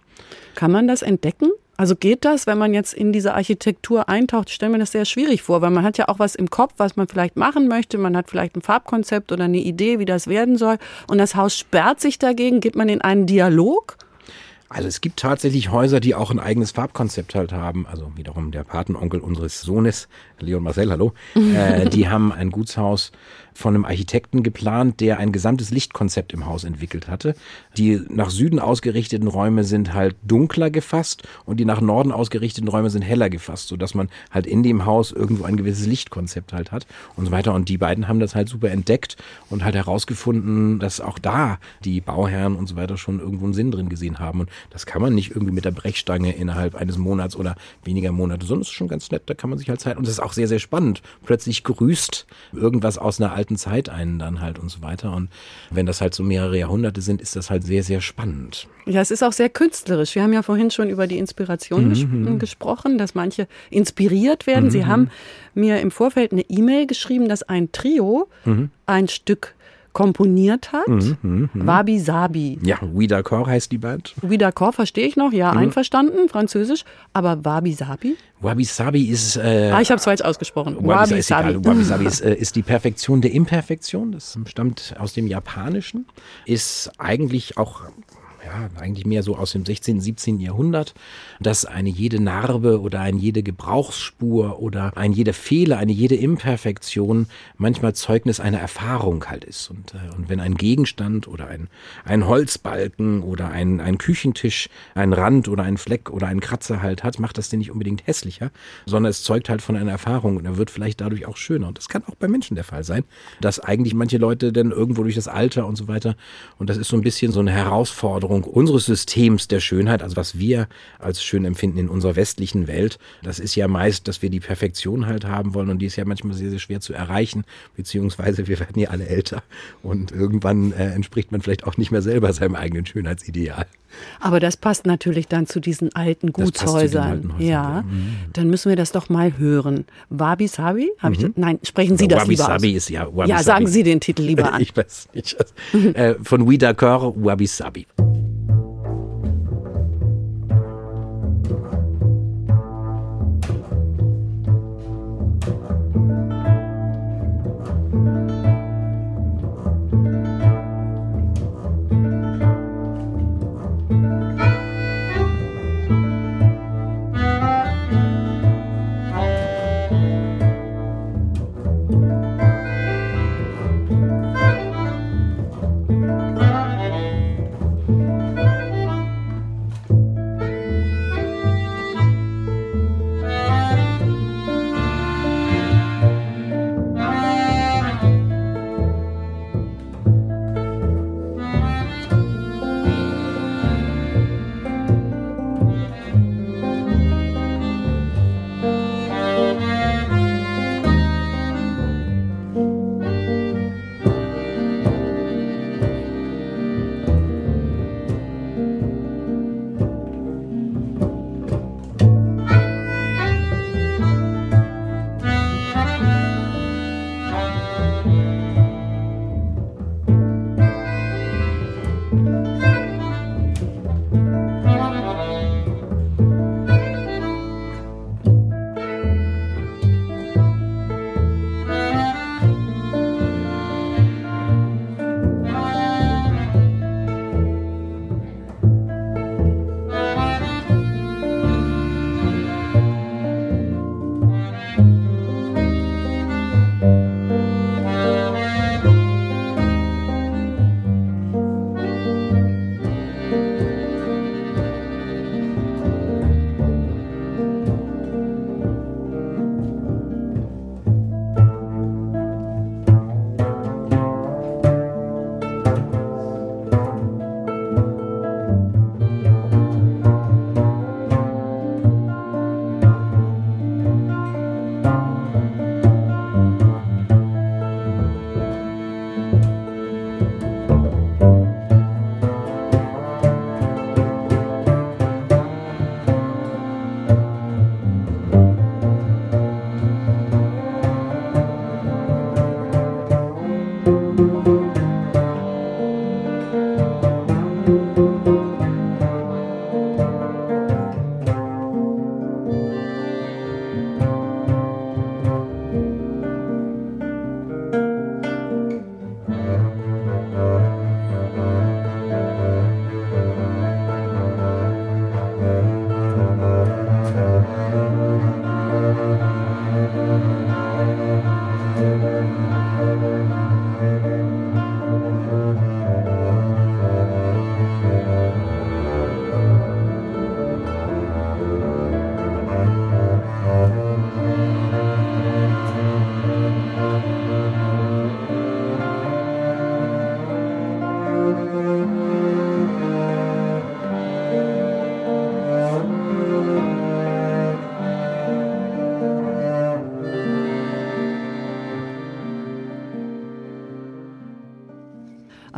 Kann man das entdecken? Also geht das, wenn man jetzt in diese Architektur eintaucht? Ich stelle das sehr schwierig vor, weil man hat ja auch was im Kopf, was man vielleicht machen möchte. Man hat vielleicht ein Farbkonzept oder eine Idee, wie das werden soll. Und das Haus sperrt sich dagegen. Geht man in einen Dialog? Also es gibt tatsächlich Häuser, die auch ein eigenes Farbkonzept halt haben. Also wiederum der Patenonkel unseres Sohnes, Leon Marcel, hallo. äh, die haben ein Gutshaus von einem Architekten geplant, der ein gesamtes Lichtkonzept im Haus entwickelt hatte. Die nach Süden ausgerichteten Räume sind halt dunkler gefasst und die nach Norden ausgerichteten Räume sind heller gefasst, sodass man halt in dem Haus irgendwo ein gewisses Lichtkonzept halt hat und so weiter. Und die beiden haben das halt super entdeckt und halt herausgefunden, dass auch da die Bauherren und so weiter schon irgendwo einen Sinn drin gesehen haben. Und das kann man nicht irgendwie mit der Brechstange innerhalb eines Monats oder weniger Monate, sondern es ist schon ganz nett, da kann man sich halt Zeit. Und es ist auch sehr, sehr spannend. Plötzlich grüßt irgendwas aus einer alten Zeit einen dann halt und so weiter. Und wenn das halt so mehrere Jahrhunderte sind, ist das halt sehr, sehr spannend. Ja, es ist auch sehr künstlerisch. Wir haben ja vorhin schon über die Inspiration ges gesprochen, dass manche inspiriert werden. Sie haben mir im Vorfeld eine E-Mail geschrieben, dass ein Trio ein Stück komponiert hat. Wabi Sabi. Ja, We D'accord heißt die Band. Wieder D'accord verstehe ich noch, ja, einverstanden, französisch. Aber Wabi Sabi? Wabi Sabi ist äh, Ah, ich habe es falsch ausgesprochen. Wabi ist egal. Wabi Sabi ist, äh, ist die Perfektion der Imperfektion. Das stammt aus dem Japanischen. Ist eigentlich auch ja, eigentlich mehr so aus dem 16., 17. Jahrhundert, dass eine jede Narbe oder eine jede Gebrauchsspur oder ein jeder Fehler, eine jede Imperfektion manchmal Zeugnis einer Erfahrung halt ist. Und, äh, und wenn ein Gegenstand oder ein, ein Holzbalken oder ein, ein Küchentisch einen Rand oder einen Fleck oder einen Kratzer halt hat, macht das den nicht unbedingt hässlicher, sondern es zeugt halt von einer Erfahrung und er wird vielleicht dadurch auch schöner. Und das kann auch bei Menschen der Fall sein, dass eigentlich manche Leute dann irgendwo durch das Alter und so weiter, und das ist so ein bisschen so eine Herausforderung unseres Systems der Schönheit, also was wir als schön empfinden in unserer westlichen Welt, das ist ja meist, dass wir die Perfektion halt haben wollen und die ist ja manchmal sehr, sehr schwer zu erreichen, beziehungsweise wir werden ja alle älter und irgendwann äh, entspricht man vielleicht auch nicht mehr selber seinem eigenen Schönheitsideal. Aber das passt natürlich dann zu diesen alten Gutshäusern. alten ja. Mhm. dann müssen wir das doch mal hören. Wabi Sabi? Hab ich? Nein, sprechen Sie Oder das Wabi lieber Sabi aus. ist ja Wabi ja, sagen Sie den Titel lieber an. Ich weiß nicht. äh, von Louis D'accord, Wabi Sabi.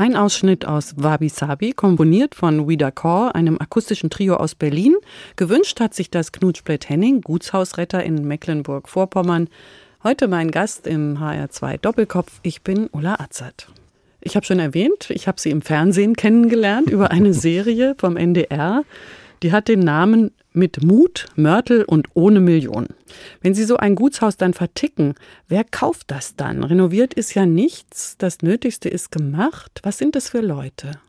Ein Ausschnitt aus Wabi Sabi, komponiert von Wida Kor, einem akustischen Trio aus Berlin. Gewünscht hat sich das Knutsplätt Henning, Gutshausretter in Mecklenburg-Vorpommern. Heute mein Gast im HR2 Doppelkopf. Ich bin Ulla Azad. Ich habe schon erwähnt, ich habe sie im Fernsehen kennengelernt über eine Serie vom NDR. Die hat den Namen Mit Mut, Mörtel und ohne Million. Wenn Sie so ein Gutshaus dann verticken, wer kauft das dann? Renoviert ist ja nichts, das Nötigste ist gemacht. Was sind das für Leute?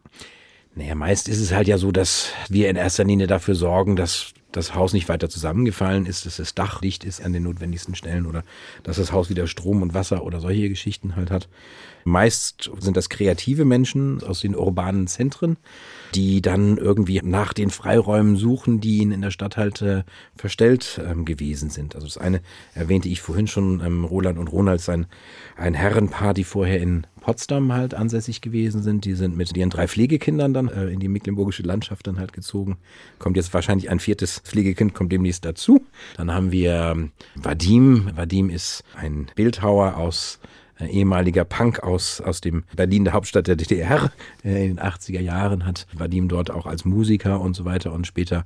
Naja, meist ist es halt ja so, dass wir in erster Linie dafür sorgen, dass das Haus nicht weiter zusammengefallen ist, dass das Dach dicht ist an den notwendigsten Stellen oder dass das Haus wieder Strom und Wasser oder solche Geschichten halt hat. Meist sind das kreative Menschen aus den urbanen Zentren, die dann irgendwie nach den Freiräumen suchen, die ihnen in der Stadt halt äh, verstellt ähm, gewesen sind. Also das eine erwähnte ich vorhin schon, ähm, Roland und Ronald, ein, ein Herrenpaar, die vorher in Potsdam halt ansässig gewesen sind. Die sind mit ihren drei Pflegekindern dann äh, in die mecklenburgische Landschaft dann halt gezogen. Kommt jetzt wahrscheinlich ein viertes Pflegekind, kommt demnächst dazu. Dann haben wir ähm, Vadim. Vadim ist ein Bildhauer aus ehemaliger Punk aus, aus dem Berlin, der Hauptstadt der DDR. Äh, in den 80er Jahren hat Vadim dort auch als Musiker und so weiter und später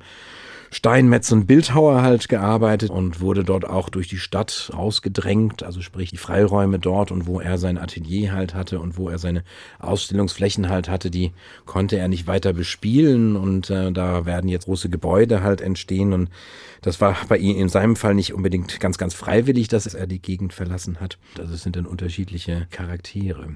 Steinmetz und Bildhauer halt gearbeitet und wurde dort auch durch die Stadt ausgedrängt, also sprich die Freiräume dort und wo er sein Atelier halt hatte und wo er seine Ausstellungsflächen halt hatte, die konnte er nicht weiter bespielen und äh, da werden jetzt große Gebäude halt entstehen und das war bei ihm in seinem Fall nicht unbedingt ganz, ganz freiwillig, dass er die Gegend verlassen hat. Also es sind dann unterschiedliche Charaktere.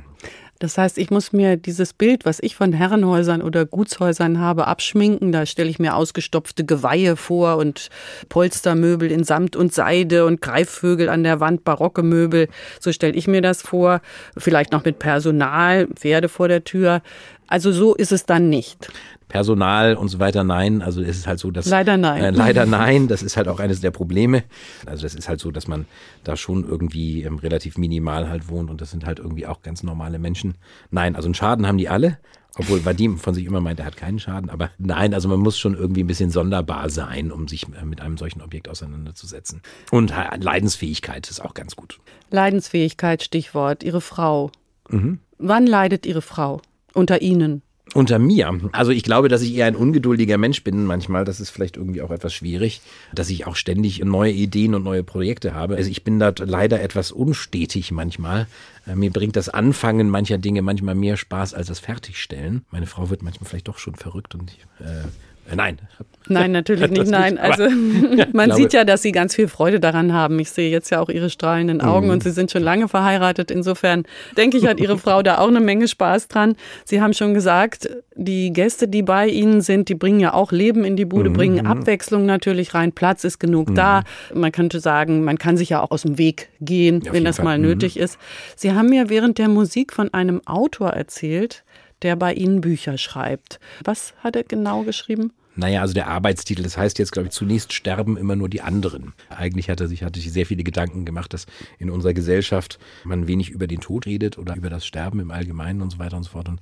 Das heißt, ich muss mir dieses Bild, was ich von Herrenhäusern oder Gutshäusern habe, abschminken. Da stelle ich mir ausgestopfte Geweihe vor und Polstermöbel in Samt und Seide und Greifvögel an der Wand, barocke Möbel. So stelle ich mir das vor. Vielleicht noch mit Personal, Pferde vor der Tür. Also so ist es dann nicht. Personal und so weiter, nein. Also es ist halt so, dass Leider nein. Äh, leider nein. Das ist halt auch eines der Probleme. Also das ist halt so, dass man da schon irgendwie ähm, relativ minimal halt wohnt und das sind halt irgendwie auch ganz normale Menschen. Nein, also einen Schaden haben die alle. Obwohl Vadim von sich immer meint, er hat keinen Schaden. Aber nein, also man muss schon irgendwie ein bisschen sonderbar sein, um sich äh, mit einem solchen Objekt auseinanderzusetzen. Und äh, Leidensfähigkeit ist auch ganz gut. Leidensfähigkeit, Stichwort. Ihre Frau. Wann leidet Ihre Frau? Unter Ihnen? Unter mir. Also ich glaube, dass ich eher ein ungeduldiger Mensch bin manchmal. Das ist vielleicht irgendwie auch etwas schwierig, dass ich auch ständig neue Ideen und neue Projekte habe. Also ich bin da leider etwas unstetig manchmal. Äh, Mir bringt das Anfangen mancher Dinge manchmal mehr Spaß als das Fertigstellen. Meine Frau wird manchmal vielleicht doch schon verrückt und ich, äh, nein. Nein, natürlich nicht. Nein, also man sieht ja, dass Sie ganz viel Freude daran haben. Ich sehe jetzt ja auch Ihre strahlenden Augen Mhm. und Sie sind schon lange verheiratet. Insofern denke ich, hat Ihre Frau da auch eine Menge Spaß dran. Sie haben schon gesagt, die Gäste, die bei Ihnen sind, die bringen ja auch Leben in die Mhm, Bude, bringen Abwechslung natürlich rein. Platz ist genug da. Man könnte sagen, man kann sich ja auch aus dem Weg gehen, auf wenn das Fall. mal Mhm. nötig ist. Sie haben mir während der Musik von einem Autor erzählt, der bei Ihnen Bücher schreibt. Was hat er genau geschrieben? Naja, also der Arbeitstitel, das heißt jetzt, glaube ich, zunächst sterben immer nur die anderen. Eigentlich hat er sich, hatte sich sehr viele Gedanken gemacht, dass in unserer Gesellschaft man wenig über den Tod redet oder über das Sterben im Allgemeinen und so weiter und so fort. Und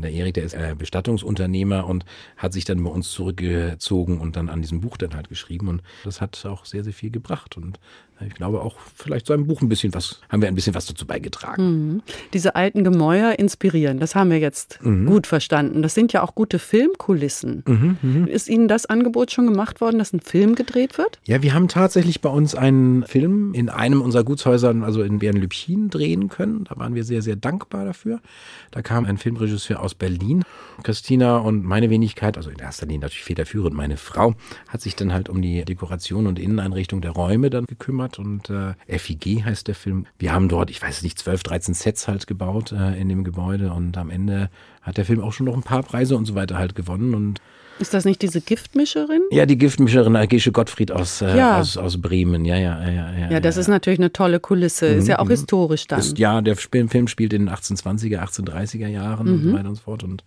der Erik, der ist äh, Bestattungsunternehmer und hat sich dann bei uns zurückgezogen und dann an diesem Buch dann halt geschrieben. Und das hat auch sehr, sehr viel gebracht. Und äh, ich glaube auch vielleicht seinem Buch ein bisschen was, haben wir ein bisschen was dazu beigetragen. diese alten Gemäuer inspirieren. Das haben wir jetzt gut verstanden. Das sind ja auch gute Filmkulissen. Ist Ihnen das Angebot schon gemacht worden, dass ein Film gedreht wird? Ja, wir haben tatsächlich bei uns einen Film in einem unserer Gutshäuser, also in Bernlübchen, drehen können. Da waren wir sehr, sehr dankbar dafür. Da kam ein Filmregisseur aus Berlin. Christina und meine Wenigkeit, also in erster Linie natürlich federführend, meine Frau, hat sich dann halt um die Dekoration und Inneneinrichtung der Räume dann gekümmert. Und äh, FIG heißt der Film. Wir haben dort, ich weiß nicht, 12, 13 Sets halt gebaut äh, in dem Gebäude. Und am Ende hat der Film auch schon noch ein paar Preise und so weiter halt gewonnen. Und Ist das nicht diese Giftmischerin? ja, die Giftmischerin Agische Gottfried aus, äh, Ja. aus, aus Bremen. Ja, ja, ja, ja. Ja, das ist natürlich eine tolle Kulisse. Ist ja auch historisch dann. Ist, ja, der Film spielt in den 1820er, 1830er Jahren und so weiter und so fort. Und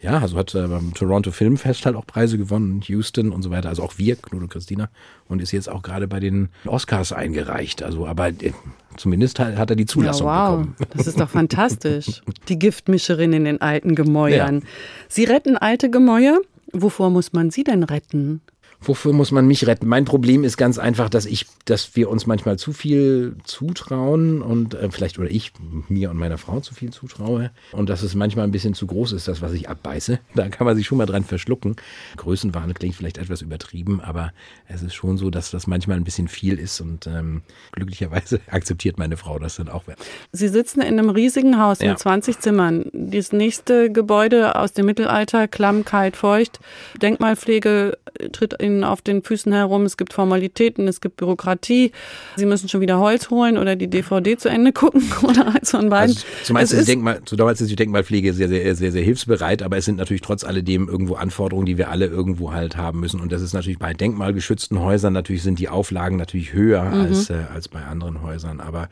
ja, also hat äh, beim Toronto Filmfest halt auch Preise gewonnen, Houston und so weiter. Also auch wir, Knut und Christina. Und ist jetzt auch gerade bei den Oscars eingereicht. Also, aber äh, zumindest hat, hat er die Ja, Zulassung wow, bekommen. das ist doch fantastisch. Die Giftmischerin in den alten Gemäuern. Sie retten alte Gemäuer. Wovor muss man sie denn retten? Wofür muss man mich retten? Mein Problem ist ganz einfach, dass ich, dass wir uns manchmal zu viel zutrauen und äh, vielleicht oder ich mir und meiner Frau zu viel zutraue und dass es manchmal ein bisschen zu groß ist, das was ich abbeiße. Da kann man sich schon mal dran verschlucken. Größenwahn klingt vielleicht etwas übertrieben, aber es ist schon so, dass das manchmal ein bisschen viel ist und ähm, glücklicherweise akzeptiert meine Frau das dann auch. Sie sitzen in einem riesigen Haus Ja. mit 20 Zimmern. Das nächste Gebäude aus dem Mittelalter, klamm, kalt, feucht. Denkmalpflege tritt in Ihnen auf den Füßen herum. Es gibt Formalitäten, es gibt Bürokratie. Sie müssen schon wieder Holz holen oder die DVD zu Ende gucken oder eins von beiden. Also, zumeist ist die ist- Denkmal, zumeist ist die Denkmalpflege sehr, sehr, sehr, sehr hilfsbereit, aber es sind natürlich trotz alledem irgendwo Anforderungen, die wir alle irgendwo halt haben müssen. Und das ist natürlich bei denkmalgeschützten Häusern, natürlich sind die Auflagen natürlich höher Mhm. als, äh, als bei anderen Häusern. Aber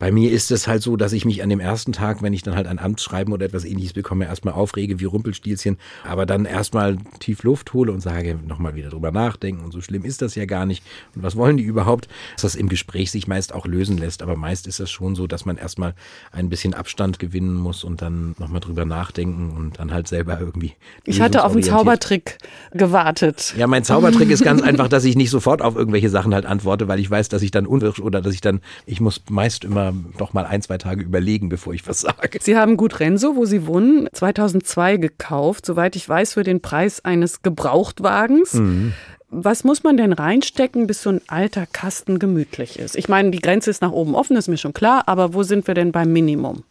bei mir ist es halt so, dass ich mich an dem ersten Tag, wenn ich dann halt ein Amtsschreiben oder etwas ähnliches bekomme, erstmal aufrege wie Rumpelstilzchen, aber dann erstmal tief Luft hole und sage, nochmal wieder drüber nachdenken und so schlimm ist das ja gar nicht. Und was wollen die überhaupt? Dass das im Gespräch sich meist auch lösen lässt, aber meist ist es schon so, dass man erstmal ein bisschen Abstand gewinnen muss und dann nochmal drüber nachdenken und dann halt selber irgendwie. Ich hatte auf einen Zaubertrick gewartet. ja, mein Zaubertrick ist ganz einfach, dass ich nicht sofort auf irgendwelche Sachen halt antworte, weil ich weiß, dass ich dann unwirsch oder dass ich dann, ich muss meist immer noch mal ein, zwei Tage überlegen, bevor ich was sage. Sie haben Gut Renso, wo Sie wohnen, 2002 gekauft, soweit ich weiß, für den Preis eines Gebrauchtwagens. Mhm. Was muss man denn reinstecken, bis so ein alter Kasten gemütlich ist? Ich meine, die Grenze ist nach oben offen, ist mir schon klar, aber wo sind wir denn beim Minimum?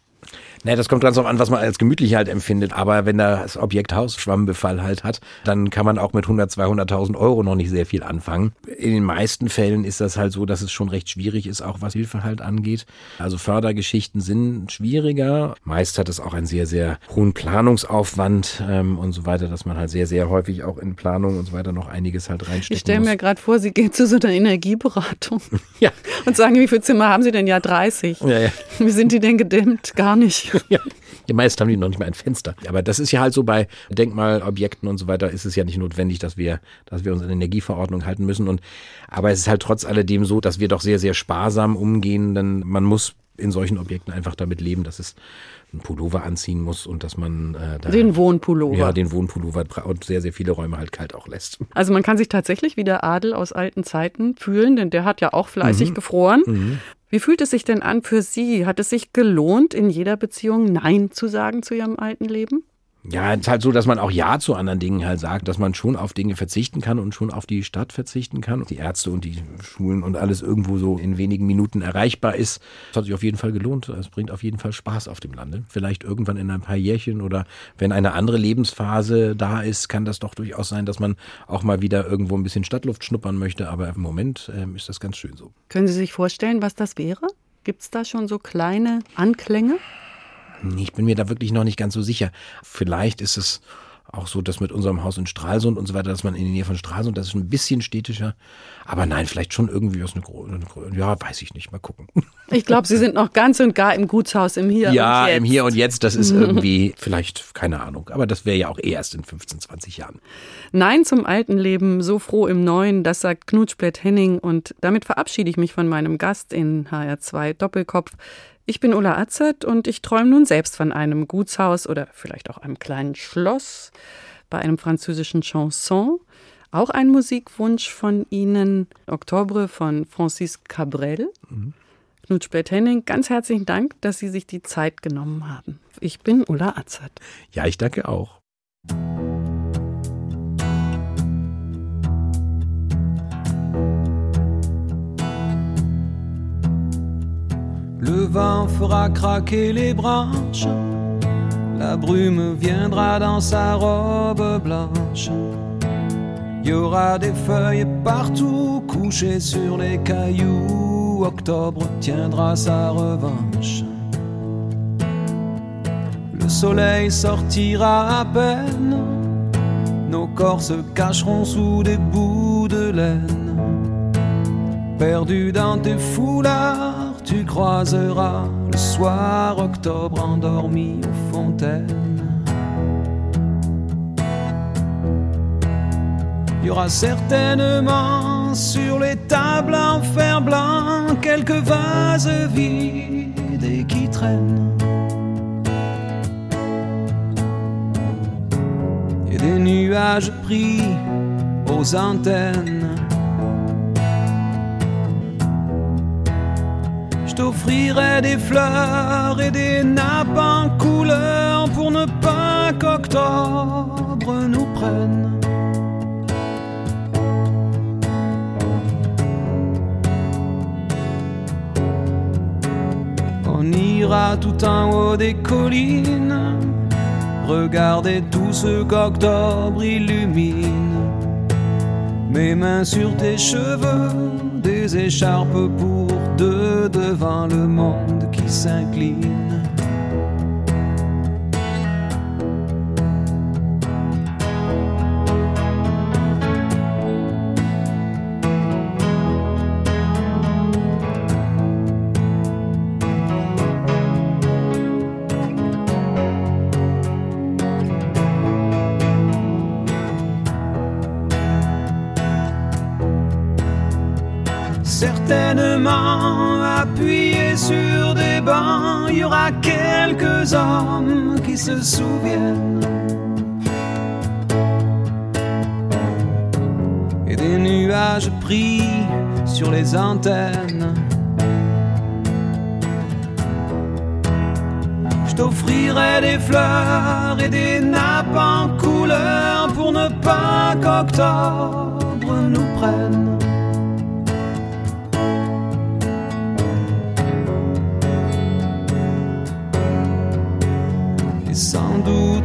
Naja, das kommt ganz drauf an, was man als gemütlich halt empfindet. Aber wenn das Objekt Hausschwammbefall halt hat, dann kann man auch mit 100, 200.000 Euro noch nicht sehr viel anfangen. In den meisten Fällen ist das halt so, dass es schon recht schwierig ist, auch was Hilfe halt angeht. Also Fördergeschichten sind schwieriger. Meist hat es auch einen sehr, sehr hohen Planungsaufwand ähm, und so weiter, dass man halt sehr, sehr häufig auch in Planung und so weiter noch einiges halt reinstecken Ich stelle mir gerade vor, Sie gehen zu so einer Energieberatung ja, und sagen, wie viele Zimmer haben Sie denn? Ja, 30. ja, ja. Wie sind die denn gedämmt? Gar nicht. Ja, die meisten haben die noch nicht mal ein Fenster. Aber das ist ja halt so bei Denkmalobjekten und so weiter ist es ja nicht notwendig, dass wir, dass wir uns an die Energieverordnung halten müssen. Und, aber es ist halt trotz alledem so, dass wir doch sehr, sehr sparsam umgehen, denn man muss in solchen Objekten einfach damit leben, dass es einen Pullover anziehen muss und dass man äh, da, Den Wohnpullover. ja, den Wohnpullover und sehr, sehr viele Räume halt kalt auch lässt. Also man kann sich tatsächlich wie der Adel aus alten Zeiten fühlen, denn der hat ja auch fleißig gefroren. Wie fühlt es sich denn an für Sie? Hat es sich gelohnt, in jeder Beziehung Nein zu sagen zu Ihrem alten Leben? Ja, es ist halt so, dass man auch Ja zu anderen Dingen halt sagt, dass man schon auf Dinge verzichten kann und schon auf die Stadt verzichten kann. Die Ärzte und die Schulen und alles irgendwo so in wenigen Minuten erreichbar ist. Das hat sich auf jeden Fall gelohnt. Es bringt auf jeden Fall Spaß auf dem Lande. Vielleicht irgendwann in ein paar Jährchen oder wenn eine andere Lebensphase da ist, kann das doch durchaus sein, dass man auch mal wieder irgendwo ein bisschen Stadtluft schnuppern möchte. Aber im Moment ähm, ist das ganz schön so. Können Sie sich vorstellen, was das wäre? Gibt es da schon so kleine Anklänge? Ich bin mir da wirklich noch nicht ganz so sicher. Vielleicht ist es auch so, dass mit unserem Haus in Stralsund und so weiter, dass man in der Nähe von Stralsund, das ist ein bisschen städtischer. Aber nein, vielleicht schon irgendwie aus einer großen, ja, weiß ich nicht, mal gucken. Ich glaube, Sie sind noch ganz und gar im Gutshaus im Hier ja, und Jetzt. im Hier und Jetzt, das ist irgendwie, vielleicht, keine Ahnung, aber das wäre ja auch eh erst in 15, 20 Jahren. Nein zum alten Leben, so froh im Neuen, das sagt Knut Splett-Henning und damit verabschiede ich mich von meinem Gast in HR2 Doppelkopf. Ich bin Ulla Atzert und ich träume nun selbst von einem Gutshaus oder vielleicht auch einem kleinen Schloss bei einem französischen Chanson. Auch ein Musikwunsch von Ihnen, Oktobre von Francis Cabrel. Knut Splett-Henning, ganz herzlichen Dank, dass Sie sich die Zeit genommen haben. Ich bin Ulla Atzert. Ja, ich danke auch. Le vent fera craquer les branches, la brume viendra dans sa robe blanche. Il y aura des feuilles partout couchées sur les cailloux. Octobre tiendra sa revanche. Le soleil sortira à peine, nos corps se cacheront sous des bouts de laine. Perdu dans tes foulards, tu croiseras le soir octobre endormi aux fontaines. Il y aura certainement sur les tables en fer blanc quelques vases vides et qui traînent. Et des nuages pris aux antennes. T'offrirai des fleurs et des nappes en couleur pour ne pas qu'octobre nous prenne. On ira tout en haut des collines, regarder tout ce qu'octobre illumine. Mes mains sur tes cheveux, des écharpes pour deux devant le monde qui s'incline. Certainement appuyés sur des bancs, il y aura quelques hommes qui se souviennent. Et des nuages pris sur les antennes. Je t'offrirai des fleurs et des nappes en couleur pour ne pas qu'octobre nous prenne.